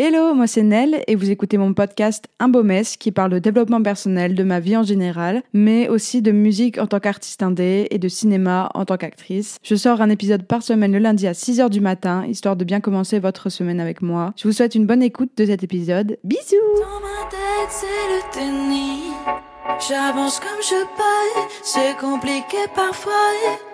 Hello, moi c'est Nell et vous écoutez mon podcast Un beau mess qui parle de développement personnel, de ma vie en général, mais aussi de musique en tant qu'artiste indé et de cinéma en tant qu'actrice. Je sors un épisode par semaine le lundi à 6h du matin, histoire de bien commencer votre semaine avec moi. Je vous souhaite une bonne écoute de cet épisode. Bisous Dans ma tête, c'est le tennis. J'avance comme je paille, c'est compliqué parfois.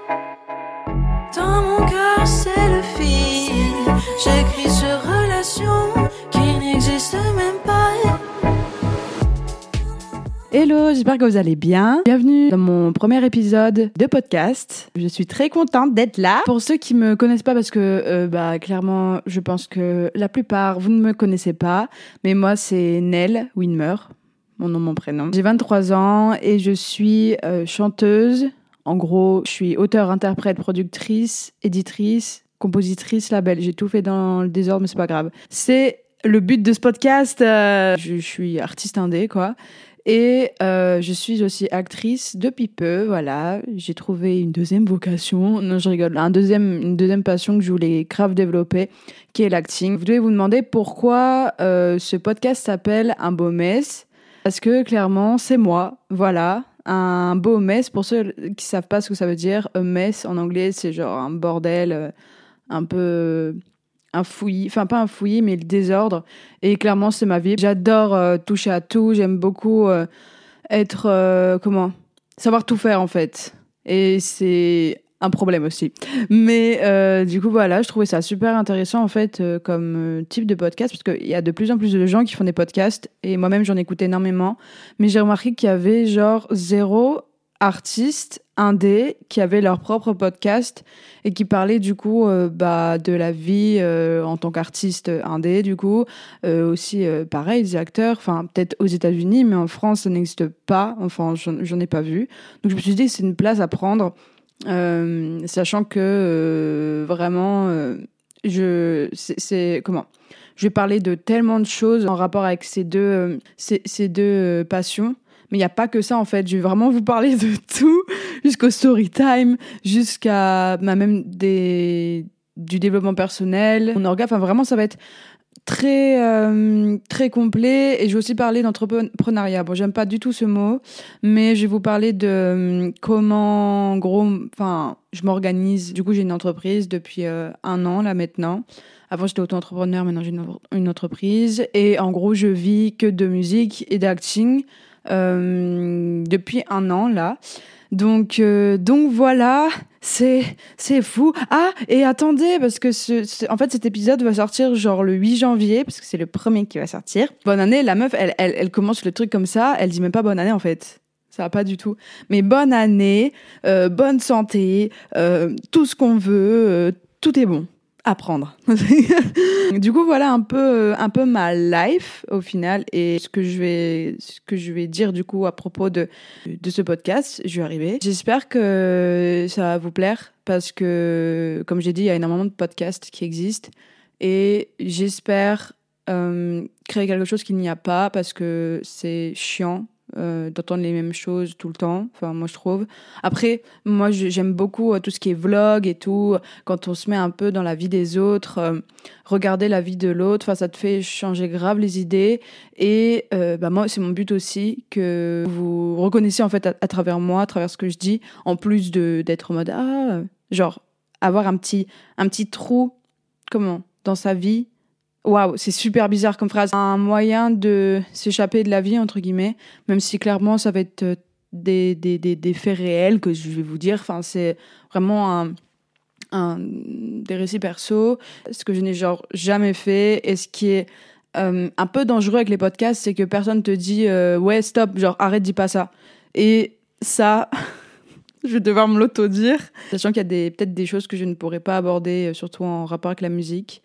J'espère que vous allez bien. Bienvenue dans mon premier épisode de podcast. Je suis très contente d'être là. Pour ceux qui me connaissent pas, parce que euh, bah clairement, je pense que la plupart vous ne me connaissez pas, mais moi c'est Nell Winmer, mon nom, mon prénom. J'ai 23 ans et je suis euh, chanteuse. En gros, je suis auteur, interprète, productrice, éditrice, compositrice, label. J'ai tout fait dans le désordre, mais c'est pas grave. C'est le but de ce podcast. euh, je, je suis artiste indé, quoi. Et euh, je suis aussi actrice depuis peu, voilà. J'ai trouvé une deuxième vocation, non je rigole, un deuxième, une deuxième passion que je voulais grave développer, qui est l'acting. Vous devez vous demander pourquoi euh, ce podcast s'appelle Un beau mess. Parce que clairement, c'est moi, voilà. Un beau mess, pour ceux qui savent pas ce que ça veut dire, a mess en anglais, c'est genre un bordel, euh, un peu un fouillis, enfin pas un fouillis, mais le désordre. Et clairement, c'est ma vie. J'adore euh, toucher à tout. J'aime beaucoup euh, être, euh, comment, savoir tout faire en fait. Et c'est un problème aussi. Mais du coup, voilà, je trouvais ça super intéressant en fait comme type de podcast parce qu'il y a de plus en plus de gens qui font des podcasts et moi-même j'en écoute énormément. Mais j'ai remarqué qu'il y avait genre zéro artiste indé qui avait leur propre podcast et qui parlait du coup euh, bah, de la vie euh, en tant qu'artiste indé du coup. Euh, aussi pareil des acteurs. Enfin peut-être aux États-Unis mais en France ça n'existe pas. Enfin j'en ai pas vu. Donc je me suis dit c'est une place à prendre sachant que vraiment je c'est- comment? Je vais parler de tellement de choses en rapport avec ces deux ces, ces deux passions mais il n'y a pas que ça en fait. Je vais vraiment vous parler de tout, jusqu'au story time, jusqu'à bah, même des, du développement personnel, mon orga. Enfin, vraiment, ça va être très, euh, très complet. Et je vais aussi parler d'entrepreneuriat. Bon, j'aime pas du tout ce mot, mais je vais vous parler de euh, comment, en gros, enfin, je m'organise. Du coup, j'ai une entreprise depuis euh, un an là maintenant. Avant, j'étais auto-entrepreneur, maintenant j'ai une, une entreprise. Et en gros, je vis que de musique et d'acting depuis un an là. Donc, euh, donc voilà, c'est c'est fou. Ah, et attendez, parce que ce- en fait cet épisode va sortir genre le 8 janvier, parce que c'est le premier qui va sortir. Bonne année, la meuf, elle, elle, elle commence le truc comme ça, elle dit même pas bonne année en fait. Ça va pas du tout. Mais bonne année, euh, bonne santé, euh, tout ce qu'on veut, euh, tout est bon. À prendre. du coup, voilà un peu, un peu ma life au final et ce que je vais, ce que je vais dire du coup à propos de, de ce podcast. Je vais arriver. J'espère que ça va vous plaire parce que, comme j'ai dit, il y a énormément de podcasts qui existent et j'espère euh, créer quelque chose qu'il n'y a pas parce que c'est chiant euh, d'entendre les mêmes choses tout le temps. Enfin, moi, je trouve. Après, moi, j'aime beaucoup euh, tout ce qui est vlog et tout. Quand on se met un peu dans la vie des autres, euh, regarder la vie de l'autre, ça te fait changer grave les idées. Et bah, moi, c'est mon but aussi que vous reconnaissiez en fait à, travers moi, à travers ce que je dis, en plus de d'être en mode ah, genre avoir un petit un petit trou, comment, dans sa vie. Waouh, c'est super bizarre comme phrase. Un moyen de s'échapper de la vie, entre guillemets, même si clairement ça va être euh, des, des, des, des faits réels que je vais vous dire. Enfin, c'est vraiment un, des récits perso, ce que je n'ai genre jamais fait et ce qui est euh, un peu dangereux avec les podcasts, c'est que personne te dit euh, ouais stop, genre arrête, dis pas ça. Et ça, je vais devoir me l'auto-dire, sachant qu'il y a peut-être des choses que je ne pourrais pas aborder, surtout en rapport avec la musique.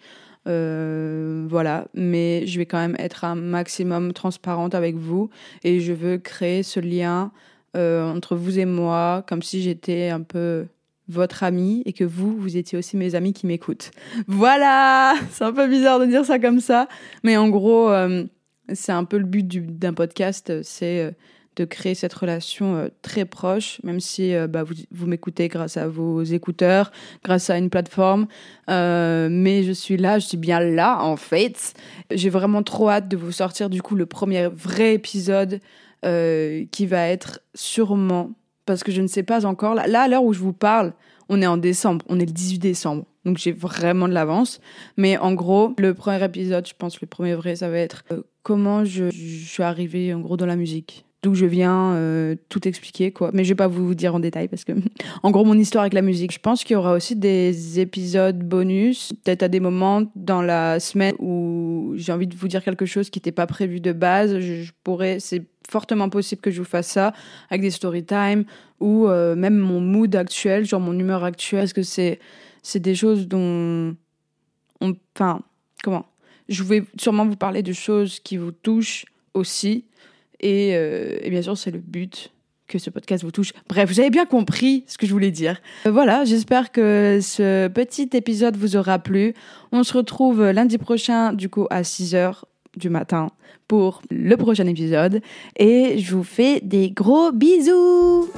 Euh, voilà, mais je vais quand même être un maximum transparente avec vous. Et je veux créer ce lien euh, entre vous et moi, comme si j'étais un peu votre ami et que vous, vous étiez aussi mes amis qui m'écoutent. Voilà, c'est un peu bizarre de dire ça comme ça, mais en gros, euh, c'est un peu le but du- d'un podcast, c'est de créer cette relation euh, très proche, même si euh, bah, vous, vous m'écoutez grâce à vos écouteurs, grâce à une plateforme. Euh, mais je suis là, je suis bien là en fait. J'ai vraiment trop hâte de vous sortir du coup le premier vrai épisode qui va être sûrement, parce que je ne sais pas encore, là, à l'heure où je vous parle, on est en décembre, on est le 18 décembre. Donc j'ai vraiment de l'avance. Mais en gros, le premier épisode, je pense le premier vrai, ça va être comment je, je suis arrivée en gros dans la musique. D'où je viens, euh, tout expliquer quoi. Mais je vais pas vous dire en détail parce que, en gros, mon histoire avec la musique. Je pense qu'il y aura aussi des épisodes bonus, peut-être à des moments dans la semaine où j'ai envie de vous dire quelque chose qui n'était pas prévu de base. Je, pourrais, c'est fortement possible que je vous fasse ça avec des story time ou euh, même mon mood actuel, genre mon humeur actuelle. Parce que c'est, c'est des choses dont, on, enfin, comment? Je vais sûrement vous parler de choses qui vous touchent aussi. Et, euh, et bien sûr, c'est le but que ce podcast vous touche. Bref, vous avez bien compris ce que je voulais dire. Euh, voilà, j'espère que ce petit épisode vous aura plu. On se retrouve lundi prochain, du coup, à 6h du matin pour le prochain épisode. Et je vous fais des gros bisous